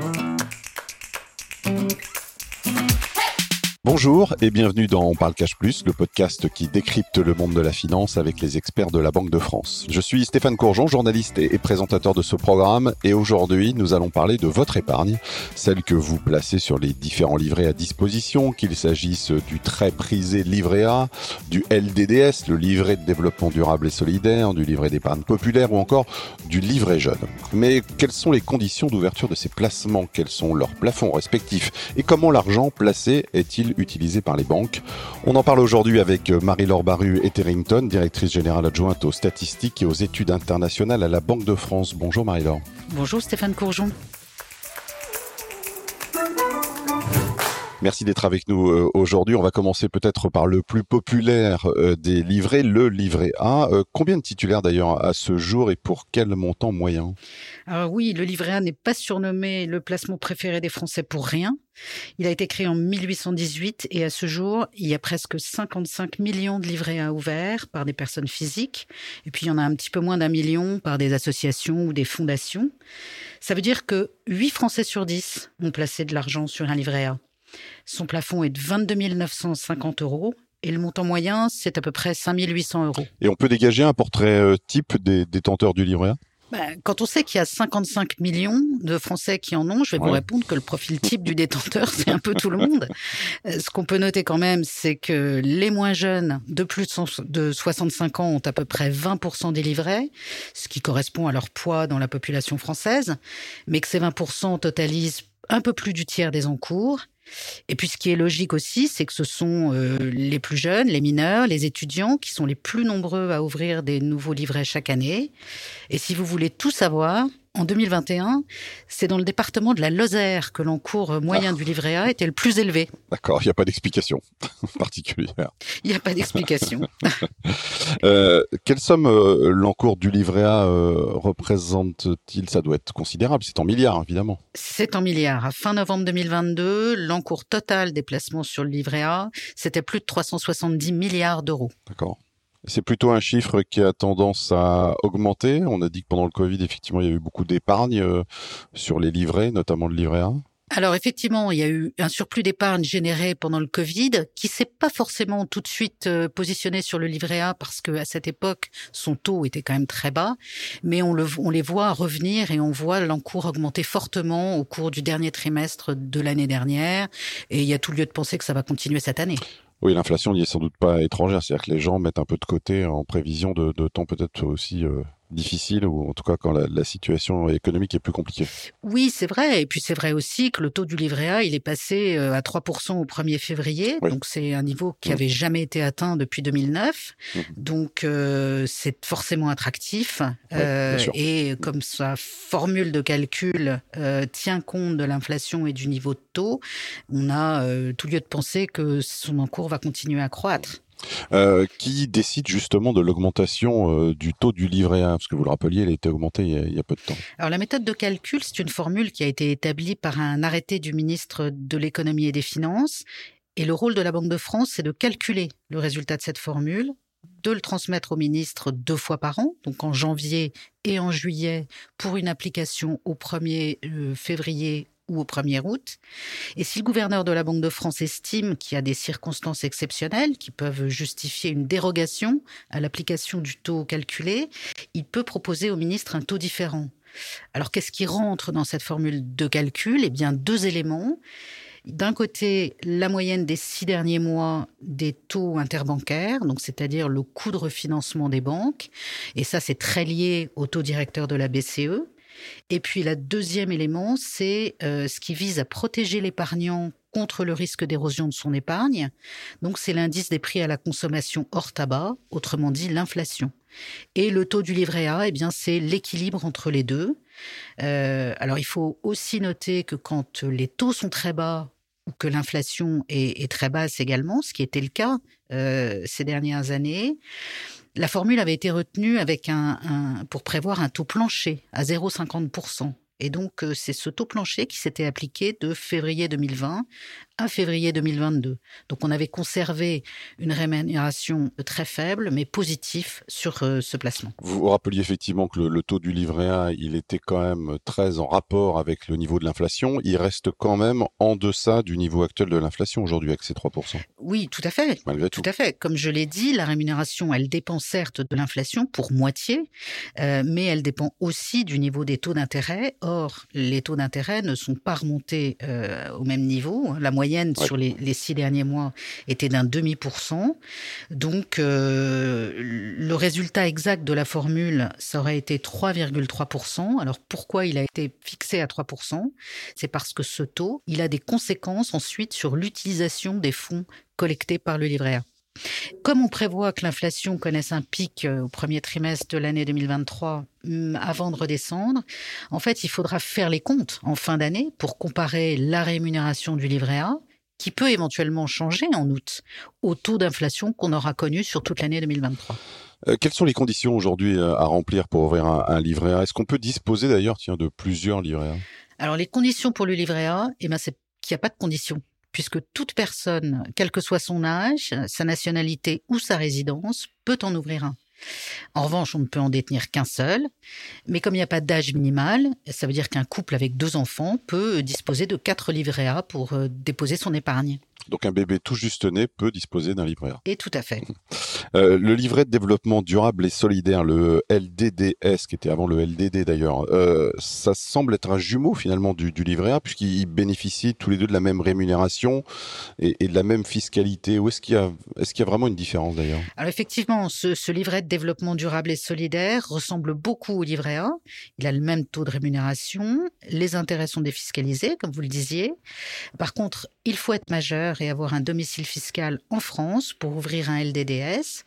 Bye. Bonjour et bienvenue dans On parle cash plus, le podcast qui décrypte le monde de la finance avec les experts de la Banque de France. Je suis Stéphane Courgeon, journaliste et présentateur de ce programme et aujourd'hui nous allons parler de votre épargne, celle que vous placez sur les différents livrets à disposition, qu'il s'agisse du très prisé livret A, du LDDS, le livret de développement durable et solidaire, du livret d'épargne populaire ou encore du livret jeune. Mais quelles sont les conditions d'ouverture de ces placements? Quels sont leurs plafonds respectifs? Et comment l'argent placé est-il utilisés par les banques. On en parle aujourd'hui avec euh, Marie-Laure Baru Etherington, directrice générale adjointe aux statistiques et aux études internationales à la Banque de France. Bonjour Marie-Laure. Bonjour Stéphane Courgeon. Merci d'être avec nous euh, aujourd'hui. On va commencer peut-être par le plus populaire euh, des livrets, le livret A. Euh, combien de titulaires d'ailleurs à ce jour et pour quel montant moyen? Alors oui, le livret A n'est pas surnommé le placement préféré des Français pour rien. Il a été créé en 1818 et à ce jour, il y a presque 55 millions de livrets A ouverts par des personnes physiques. Et puis il y en a un petit peu moins d'un million par des associations ou des fondations. Ça veut dire que 8 Français sur 10 ont placé de l'argent sur un livret A. Son plafond est de 22 950 euros et le montant moyen, c'est à peu près 5 800 euros. Et on peut dégager un portrait euh, type des détenteurs du livret A ben, quand on sait qu'il y a 55 millions de Français qui en ont, je vais vous répondre que le profil type du détenteur, c'est un peu tout le monde. Euh, ce qu'on peut noter quand même, c'est que les moins jeunes de plus de 65 ans ont à peu près 20% des livrets, ce qui correspond à leur poids dans la population française, mais que ces 20% totalisent un peu plus du tiers des encours et puis ce qui est logique aussi, c'est que ce sont euh, les plus jeunes, les mineurs, les étudiants qui sont les plus nombreux à ouvrir des nouveaux livrets chaque année. Et si vous voulez tout savoir, en 2021, c'est dans le département de la Lozère que l'encours moyen ah. du livret A était le plus élevé. D'accord, il n'y a pas d'explication particulière. Il n'y a pas d'explication. euh, quelle somme euh, l'encours du livret A euh, représente-t-il? Ça doit être considérable, c'est en milliards évidemment. C'est en milliards. À fin novembre 2022, l'encours total des placements sur le livret A, c'était plus de 370 milliards d'euros. D'accord. C'est plutôt un chiffre qui a tendance à augmenter. On a dit que pendant le Covid, effectivement, il y a eu beaucoup d'épargne euh, sur les livrets, notamment le livret A. Alors effectivement, il y a eu un surplus d'épargne généré pendant le Covid qui s'est pas forcément tout de suite euh, positionné sur le livret A parce que à cette époque son taux était quand même très bas, mais on, le, on les voit revenir et on voit l'encours augmenter fortement au cours du dernier trimestre de l'année dernière et il y a tout lieu de penser que ça va continuer cette année. Oui, l'inflation n'y est sans doute pas étrangère, c'est-à-dire que les gens mettent un peu de côté en prévision de, temps peut-être aussi euh, difficile ou en tout cas quand la, situation économique est plus compliquée. Oui, c'est vrai. Et puis c'est vrai aussi que le taux du livret A, il est passé euh, à 3% au 1er février. Donc c'est un niveau qui n'avait mmh. jamais été atteint depuis 2009. Mmh. Donc euh, c'est forcément attractif. Euh, et comme sa formule de calcul tient compte de l'inflation et du niveau de taux, on a tout lieu de penser que son encours va continuer à croître. Euh, qui décide justement de l'augmentation euh, du taux du livret A Parce que vous le rappeliez, il a été augmenté il y a, peu de temps. Alors la méthode de calcul, c'est une formule qui a été établie par un arrêté du ministre de l'économie et des finances. Et le rôle de la Banque de France, c'est de calculer le résultat de cette formule, de le transmettre au ministre deux fois par an, donc en janvier et en juillet, pour une application au 1er euh, février ou au 1er août. Et si le gouverneur de la Banque de France estime qu'il y a des circonstances exceptionnelles qui peuvent justifier une dérogation à l'application du taux calculé, il peut proposer au ministre un taux différent. Alors qu'est-ce qui rentre dans cette formule de calcul? Eh bien, deux éléments. D'un côté, la moyenne des six derniers mois des taux interbancaires, donc c'est-à-dire le coût de refinancement des banques, et ça c'est très lié au taux directeur de la BCE. Et puis, le deuxième élément, c'est euh, ce qui vise à protéger l'épargnant contre le risque d'érosion de son épargne. Donc, c'est l'indice des prix à la consommation hors tabac, autrement dit l'inflation. Et le taux du livret A, eh bien, c'est l'équilibre entre les deux. Euh, alors, il faut aussi noter que quand les taux sont très bas ou que l'inflation est, très basse également, ce qui était le cas euh, ces dernières années, la formule avait été retenue avec un, pour prévoir un taux plancher à 0,50%. Et donc, euh, c'est ce taux plancher qui s'était appliqué de février 2020 à février 2022. Donc, on avait conservé une rémunération très faible, mais positive sur euh, ce placement. Vous vous rappeliez effectivement que le, taux du livret A, il était quand même très en rapport avec le niveau de l'inflation. Il reste quand même en deçà du niveau actuel de l'inflation aujourd'hui avec ces 3%. Oui, tout à fait. Malgré tout. Tout à fait. Comme je l'ai dit, la rémunération, elle dépend certes de l'inflation pour moitié, euh, mais elle dépend aussi du niveau des taux d'intérêt. Or, les taux d'intérêt ne sont pas remontés euh, au même niveau. La moyenne sur les, six derniers mois était d'un demi pour cent. Donc, euh, le résultat exact de la formule, ça aurait été 3,3%. Alors, pourquoi il a été fixé à 3% C'est parce que ce taux, il a des conséquences ensuite sur l'utilisation des fonds collectés par le livret A. Comme on prévoit que l'inflation connaisse un pic euh, au premier trimestre de l'année 2023 mm, avant de redescendre, en fait, il faudra faire les comptes en fin d'année pour comparer la rémunération du livret A, qui peut éventuellement changer en août, au taux d'inflation qu'on aura connu sur toute l'année 2023. Euh, quelles sont les conditions aujourd'hui euh, à remplir pour ouvrir un, livret A? Est-ce qu'on peut disposer d'ailleurs de plusieurs livrets A? Alors les conditions pour le livret A, eh ben, c'est qu'il n'y a pas de conditions puisque toute personne, quel que soit son âge, sa nationalité ou sa résidence, peut en ouvrir un. En revanche, on ne peut en détenir qu'un seul, mais comme il n'y a pas d'âge minimal, ça veut dire qu'un couple avec deux enfants peut disposer de quatre livrets A pour euh, déposer son épargne. Donc un bébé tout juste né peut disposer d'un livret A. Et tout à fait. Euh, le livret de développement durable et solidaire, le LDDS, qui était avant le LDD d'ailleurs, euh, ça semble être un jumeau finalement du, livret A, puisqu'ils bénéficient tous les deux de la même rémunération et, de la même fiscalité. Où est-ce qu'il y a, est-ce qu'il y a vraiment une différence d'ailleurs? Alors effectivement, ce, ce, livret de développement durable et solidaire ressemble beaucoup au livret A. Il a le même taux de rémunération, les intérêts sont défiscalisés, comme vous le disiez. Par contre, il faut être majeur et avoir un domicile fiscal en France pour ouvrir un LDDS.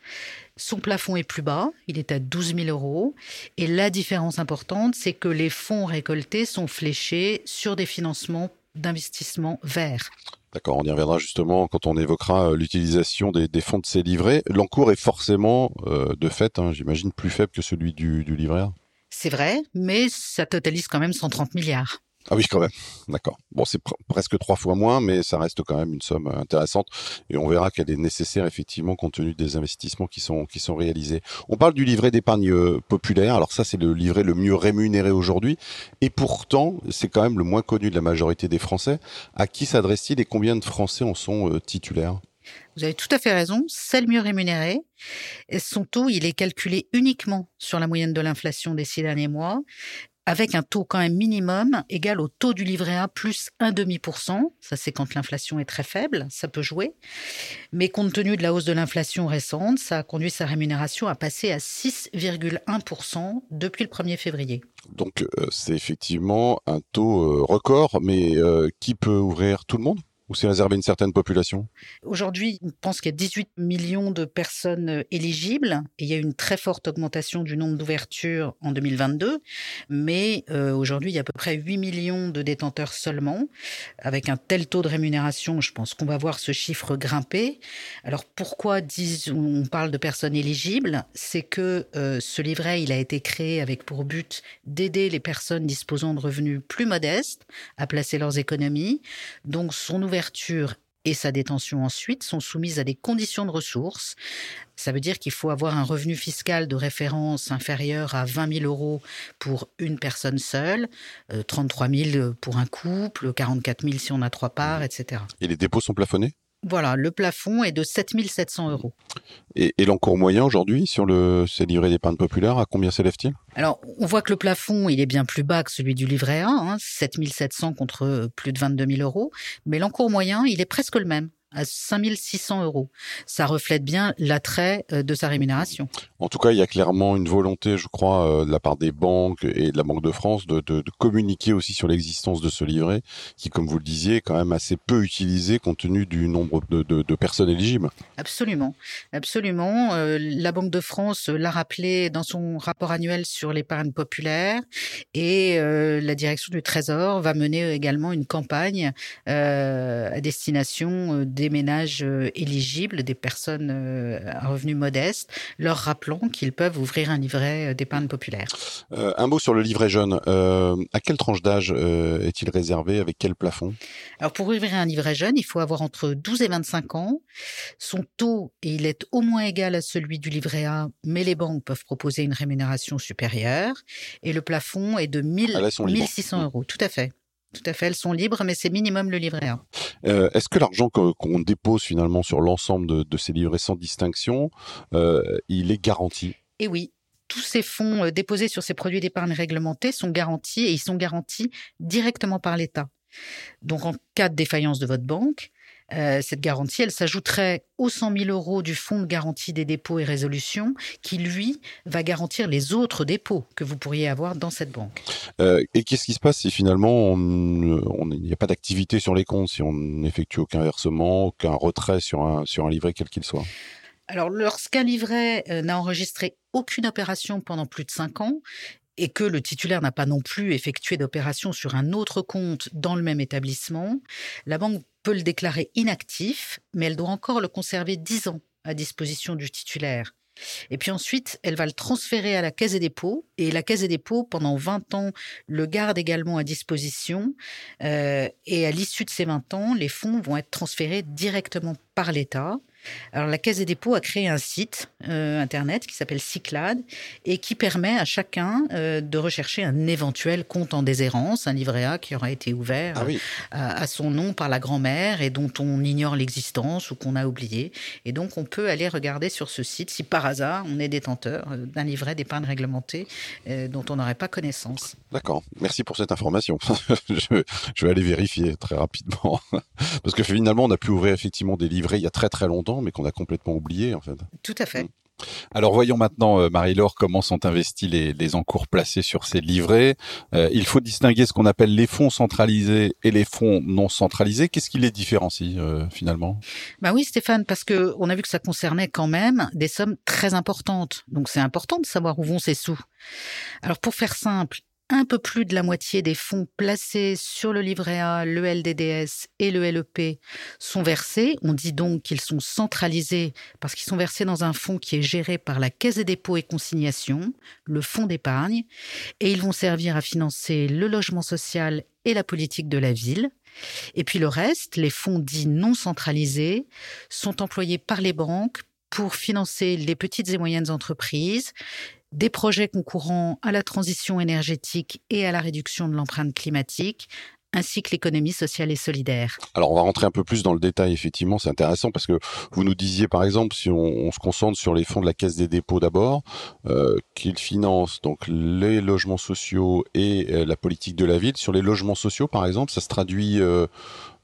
Son plafond est plus bas, il est à 12 000 euros. Et la différence importante, c'est que les fonds récoltés sont fléchés sur des financements d'investissement verts. D'accord, on y reviendra justement quand on évoquera euh, l'utilisation des, fonds de ces livrets. L'encours est forcément, euh, de fait, hein, j'imagine, plus faible que celui du, du livret A? C'est vrai, mais ça totalise quand même 130 milliards. Ah oui, quand même. D'accord. Bon, c'est presque trois fois moins, mais ça reste quand même une somme euh, intéressante. Et on verra qu'elle est nécessaire effectivement compte tenu des investissements qui sont qui sont réalisés. On parle du livret d'épargne euh, populaire. Alors ça, c'est le livret le mieux rémunéré aujourd'hui. Et pourtant, c'est quand même le moins connu de la majorité des Français. À qui s'adresse-t-il et combien de Français en sont euh, titulaires? Vous avez tout à fait raison, c'est le mieux rémunéré. son taux, il est calculé uniquement sur la moyenne de l'inflation des six derniers mois avec un taux quand même minimum égal au taux du livret A plus un demi pour cent. Ça, c'est quand l'inflation est très faible, ça peut jouer. Mais compte tenu de la hausse de l'inflation récente, ça a conduit sa rémunération à passer à 6,1% depuis le 1er février. Donc, euh, c'est effectivement un taux euh, record, mais euh, qui peut ouvrir tout le monde? Ou c'est réservé à une certaine population? Aujourd'hui, on pense qu'il y a 18 millions de personnes euh, éligibles il y a une très forte augmentation du nombre d'ouvertures en 2022. Mais euh, aujourd'hui, il y a à peu près 8 millions de détenteurs seulement. Avec un tel taux de rémunération, je pense qu'on va voir ce chiffre grimper. Alors pourquoi on parle de personnes éligibles? C'est que euh, ce livret, il a été créé avec pour but d'aider les personnes disposant de revenus plus modestes à placer leurs économies. Donc son ouverture et sa détention ensuite sont soumises à des conditions de ressources. Ça veut dire qu'il faut avoir un revenu fiscal de référence inférieur à 20 000 euros pour une personne seule, 33 euh, 000 pour un couple, 44 000 si on a trois parts, etc. Et les dépôts sont plafonnés? Voilà, le plafond est de 7 700 euros. Et, l'encours moyen aujourd'hui sur le, ces livrets d'épargne populaire, à combien s'élève-t-il? Alors, on voit que le plafond, il est bien plus bas que celui du livret A, hein, 7 700 contre plus de 22 000 euros, mais l'encours moyen, il est presque le même, à 5600 euros. Ça reflète bien l'attrait euh, de sa rémunération. En tout cas, il y a clairement une volonté, je crois, euh, de la part des banques et de la Banque de France de, de, de communiquer aussi sur l'existence de ce livret, qui, comme vous le disiez, est quand même assez peu utilisé compte tenu du nombre de, de personnes éligibles. Absolument, absolument. Euh, la Banque de France l'a rappelé dans son rapport annuel sur l'épargne populaire et la direction du Trésor va mener également une campagne à destination des ménages éligibles, des personnes à revenus modestes, leur rappelant qu'ils peuvent ouvrir un livret d'épargne populaire. un mot sur le livret jeune. à quelle tranche d'âge est-il réservé? Avec quel plafond? Alors pour ouvrir un livret jeune, il faut avoir entre 12 et 25 ans. Son taux, il est au moins égal à celui du livret A, mais les banques peuvent proposer une rémunération supérieure. Et le plafond est de 1000, 1600 euros. Tout à fait. Tout à fait, elles sont libres, mais c'est minimum le livret A. Euh, est-ce que l'argent qu'on dépose finalement sur l'ensemble de, ces livrets sans distinction, euh, il est garanti? Eh oui, tous ces fonds euh, déposés sur ces produits d'épargne réglementés sont garantis et ils sont garantis directement par l'État. Donc en cas de défaillance de votre banque, euh, cette garantie, elle s'ajouterait aux 100 000 euros du fonds de garantie des dépôts et résolutions, qui lui va garantir les autres dépôts que vous pourriez avoir dans cette banque. Euh, et qu'est-ce qui se passe si finalement il n'y a pas d'activité sur les comptes, si on n'effectue aucun versement, aucun retrait sur un, sur un livret quel qu'il soit? Alors, lorsqu'un livret euh, n'a enregistré aucune opération pendant plus de 5 ans, et que le titulaire n'a pas non plus effectué d'opération sur un autre compte dans le même établissement, la banque peut le déclarer inactif, mais elle doit encore le conserver 10 ans à disposition du titulaire. Et puis ensuite, elle va le transférer à la Caisse des dépôts. Et la Caisse des dépôts, pendant 20 ans, le garde également à disposition. Euh, et à l'issue de ces 20 ans, les fonds vont être transférés directement par l'État. Alors la Caisse des dépôts a créé un site euh, internet qui s'appelle Cyclade et qui permet à chacun euh, de rechercher un éventuel compte en déshérence, un livret A qui aura été ouvert ah à, son nom par la grand-mère et dont on ignore l'existence ou qu'on a oublié. Et donc on peut aller regarder sur ce site si par hasard on est détenteur euh, d'un livret d'épargne réglementé dont on n'aurait pas connaissance. D'accord, merci pour cette information. je, je vais aller vérifier très rapidement parce que finalement on a pu ouvrir effectivement des livrets il y a très très longtemps mais qu'on a complètement oublié en fait. Tout à fait. Mm. Alors voyons maintenant, euh, Marie-Laure, comment sont investis les, encours placés sur ces livrets. Euh, il faut distinguer ce qu'on appelle les fonds centralisés et les fonds non centralisés. Qu'est-ce qui les différencie euh, finalement? Bah oui, Stéphane, parce que on a vu que ça concernait quand même des sommes très importantes. Donc c'est important de savoir où vont ces sous. Alors pour faire simple, un peu plus de la moitié des fonds placés sur le livret A, le LDDS et le LEP sont versés. On dit donc qu'ils sont centralisés parce qu'ils sont versés dans un fonds qui est géré par la Caisse des dépôts et consignations, le fonds d'épargne, et ils vont servir à financer le logement social et la politique de la ville. Et puis le reste, les fonds dits non centralisés, sont employés par les banques pour financer les petites et moyennes entreprises, des projets concourant à la transition énergétique et à la réduction de l'empreinte climatique, ainsi que l'économie sociale et solidaire. Alors on va rentrer un peu plus dans le détail, effectivement, c'est intéressant parce que vous nous disiez par exemple, si on, se concentre sur les fonds de la Caisse des dépôts d'abord, euh, qu'ils financent donc les logements sociaux et euh, la politique de la ville. Sur les logements sociaux par exemple, ça se traduit euh,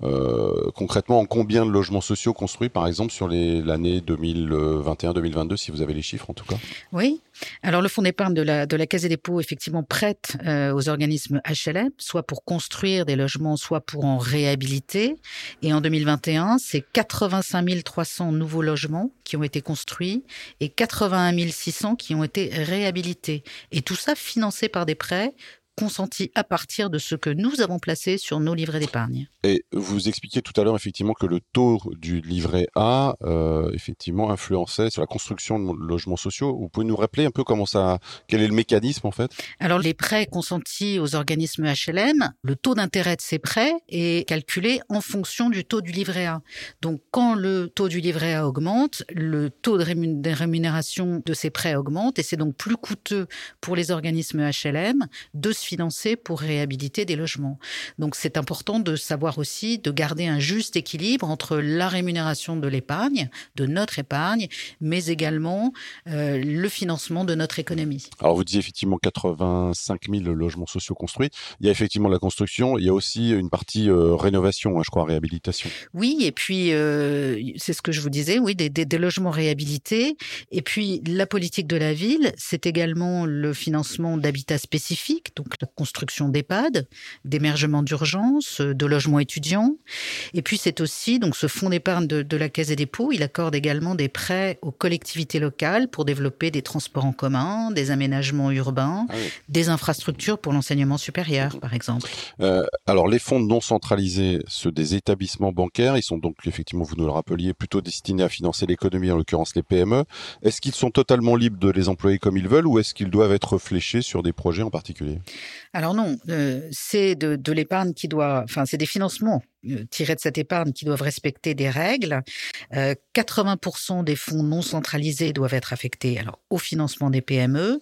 euh, concrètement, en combien de logements sociaux construits, par exemple, sur l'année 2021-2022, si vous avez les chiffres en tout cas? Oui. Alors, le fonds d'épargne de la, Caisse des dépôts, effectivement, prête euh, aux organismes HLM, soit pour construire des logements, soit pour en réhabiliter. Et en 2021, c'est 85 300 nouveaux logements qui ont été construits et 81 600 qui ont été réhabilités. Et tout ça financé par des prêts consenti à partir de ce que nous avons placé sur nos livrets d'épargne. Et vous expliquiez tout à l'heure effectivement que le taux du livret A euh, effectivement influençait sur la construction de logements sociaux. Vous pouvez nous rappeler un peu comment ça, quel est le mécanisme en fait? Alors les prêts consentis aux organismes HLM, le taux d'intérêt de ces prêts est calculé en fonction du taux du livret A. Donc quand le taux du livret A augmente, le taux de rémunération de ces prêts augmente et c'est donc plus coûteux pour les organismes HLM de financer pour réhabiliter des logements. Donc c'est important de savoir aussi de garder un juste équilibre entre la rémunération de l'épargne, de notre épargne, mais également euh, le financement de notre économie. Alors vous disiez effectivement 85 000 logements sociaux construits. Il y a effectivement la construction, il y a aussi une partie euh, rénovation, hein, je crois, réhabilitation. Oui, et puis euh, c'est ce que je vous disais, oui, des, des, des logements réhabilités. Et puis la politique de la ville, c'est également le financement d'habitats spécifiques, donc donc la construction d'EHPAD, d'émergement d'urgence, de logements étudiants. Et puis c'est aussi donc ce fonds d'épargne de, la Caisse des dépôts. Il accorde également des prêts aux collectivités locales pour développer des transports en commun, des aménagements urbains, ah des infrastructures pour l'enseignement supérieur, par exemple. Euh, alors les fonds non centralisés, ceux des établissements bancaires, ils sont donc effectivement, vous nous le rappeliez, plutôt destinés à financer l'économie, en l'occurrence les PME. Est-ce qu'ils sont totalement libres de les employer comme ils veulent ou est-ce qu'ils doivent être fléchés sur des projets en particulier? Alors non, euh, c'est de, l'épargne qui doit, enfin c'est des financements euh, tirés de cette épargne qui doivent respecter des règles. 80% euh, des fonds non centralisés doivent être affectés alors au financement des PME,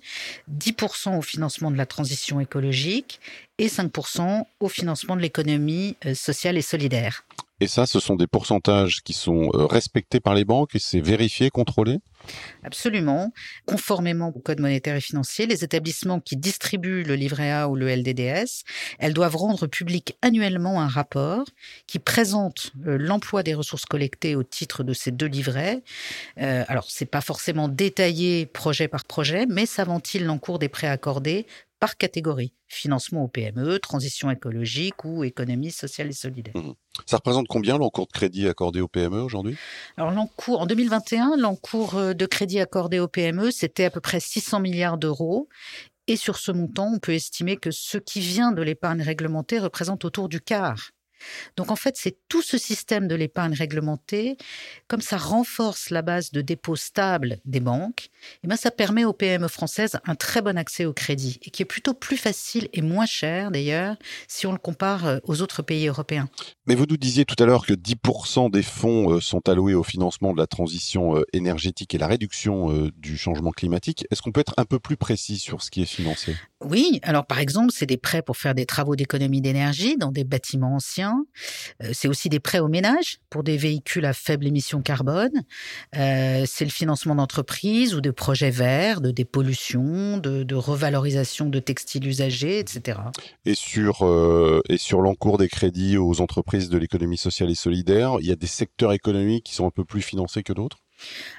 10% au financement de la transition écologique et 5% au financement de l'économie sociale et solidaire. Et ça, ce sont des pourcentages qui sont euh, respectés par les banques et c'est vérifié, contrôlé? Absolument. Conformément au Code monétaire et financier, les établissements qui distribuent le livret A ou le LDDS, elles doivent rendre public annuellement un rapport qui présente euh, l'emploi des ressources collectées au titre de ces deux livrets. Euh, alors, c'est pas forcément détaillé projet par projet, mais ça ventile l'encours des prêts accordés par catégorie. Financement aux PME, transition écologique ou économie sociale et solidaire. Mmh. Ça représente combien l'encours de crédit accordé aux PME aujourd'hui? Alors l'encours en 2021, l'encours euh, de crédit accordé aux PME, c'était à peu près 600 milliards d'euros et sur ce montant, on peut estimer que ce qui vient de l'épargne réglementée représente autour du quart. Donc en fait, c'est tout ce système de l'épargne réglementée, comme ça renforce la base de dépôt stable des banques, et eh ben ça permet aux PME françaises un très bon accès au crédit et qui est plutôt plus facile et moins cher d'ailleurs si on le compare euh, aux autres pays européens. Mais vous nous disiez tout à l'heure que 10% des fonds euh, sont alloués au financement de la transition euh, énergétique et la réduction du changement climatique. Est-ce qu'on peut être un peu plus précis sur ce qui est financé? Oui, alors par exemple, c'est des prêts pour faire des travaux d'économie d'énergie dans des bâtiments anciens euh, c'est aussi des prêts aux ménages pour des véhicules à faible émission carbone. Euh, c'est le financement d'entreprises ou de projets verts, de dépollution, de, revalorisation de textiles usagés, etc. Et sur, euh, et sur l'encours des crédits aux entreprises de l'économie sociale et solidaire, il y a des secteurs économiques qui sont un peu plus financés que d'autres?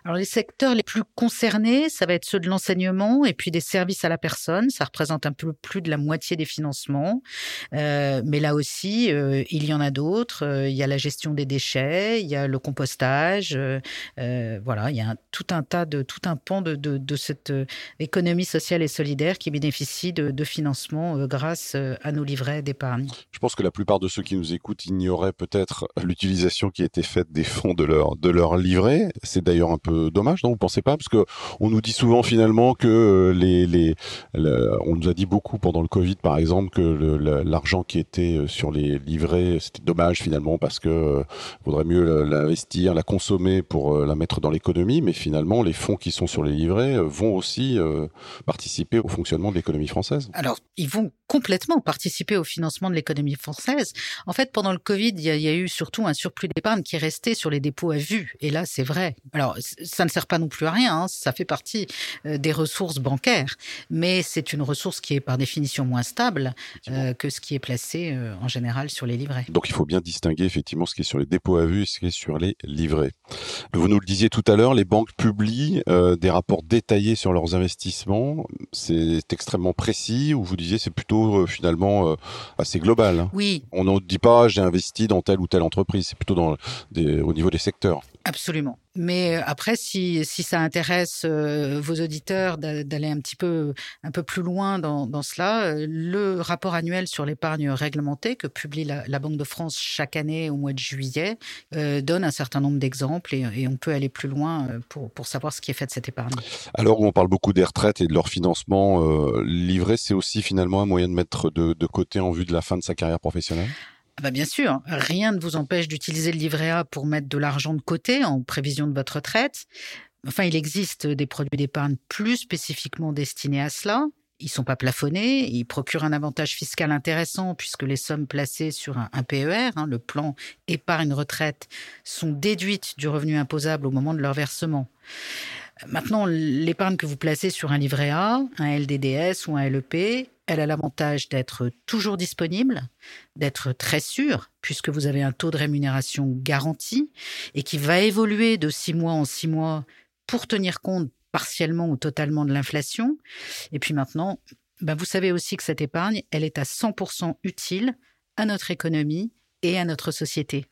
Alors les secteurs les plus concernés, ça va être ceux de l'enseignement et puis des services à la personne. Ça représente un peu plus de la moitié des financements. Euh, mais là aussi, euh, il y en a d'autres. Euh, il y a la gestion des déchets, il y a le compostage. voilà, il y a tout un tas de tout un pan de, cette économie sociale et solidaire qui bénéficie de, de financement grâce à nos livrets d'épargne. Je pense que la plupart de ceux qui nous écoutent ignoraient peut-être l'utilisation qui a été faite des fonds de leur de leur livret. D'ailleurs un peu dommage, non Vous pensez pas? Parce que on nous dit souvent finalement que euh, les, on nous a dit beaucoup pendant le Covid, par exemple, que l'argent qui était euh, sur les livrets, c'était dommage finalement parce que euh, vaudrait mieux l'investir, la consommer pour la mettre dans l'économie. Mais finalement, les fonds qui sont sur les livrets vont aussi participer au fonctionnement de l'économie française. Alors, ils vont complètement participer au financement de l'économie française. En fait, pendant le Covid, il y, a, eu surtout un surplus d'épargne qui est resté sur les dépôts à vue. Et là, c'est vrai. Alors, alors, ça ne sert pas non plus à rien, hein. ça fait partie euh, des ressources bancaires, mais c'est une ressource qui est par définition moins stable euh, que ce qui est placé euh, en général sur les livrets. Donc il faut bien distinguer effectivement ce qui est sur les dépôts à vue et ce qui est sur les livrets. Vous nous le disiez tout à l'heure, les banques publient des rapports détaillés sur leurs investissements. C'est extrêmement précis, ou vous disiez c'est plutôt finalement assez global. Hein? Oui. On ne dit pas j'ai investi dans telle ou telle entreprise, c'est plutôt dans au niveau des secteurs. Absolument. Mais euh, après, si, si ça intéresse euh, vos auditeurs d'aller un petit peu, un peu plus loin dans, dans cela, euh, le rapport annuel sur l'épargne réglementée que publie la, Banque de France chaque année au mois de juillet donne un certain nombre d'exemples et, et, on peut aller plus loin pour, pour savoir ce qui est fait de cette épargne. Alors on parle beaucoup des retraites et de leur financement, livré, c'est aussi finalement un moyen de mettre de, de côté en vue de la fin de sa carrière professionnelle? Bah bien sûr, rien ne vous empêche d'utiliser le livret A pour mettre de l'argent de côté en prévision de votre retraite. Enfin, il existe des produits d'épargne plus spécifiquement destinés à cela. Ils sont pas plafonnés, ils procurent un avantage fiscal intéressant puisque les sommes placées sur un, PER, hein, le plan épargne retraite, sont déduites du revenu imposable au moment de leur versement. Maintenant, l'épargne que vous placez sur un livret A, un LDDS ou un LEP, elle a l'avantage d'être toujours disponible, d'être très sûre, puisque vous avez un taux de rémunération garanti et qui va évoluer de six mois en six mois pour tenir compte partiellement ou totalement de l'inflation. Et puis maintenant, ben vous savez aussi que cette épargne, elle est à 100% utile à notre économie et à notre société.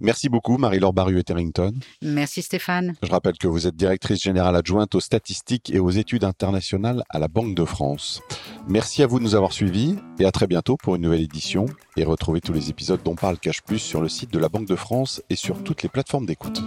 Merci beaucoup Marie-Laure Barru Etterington. Merci Stéphane. Je rappelle que vous êtes directrice générale adjointe aux statistiques et aux études internationales à la Banque de France. Merci à vous de nous avoir suivis et à très bientôt pour une nouvelle édition et retrouvez tous les épisodes dont parle Cash Plus sur le site de la Banque de France et sur toutes les plateformes d'écoute.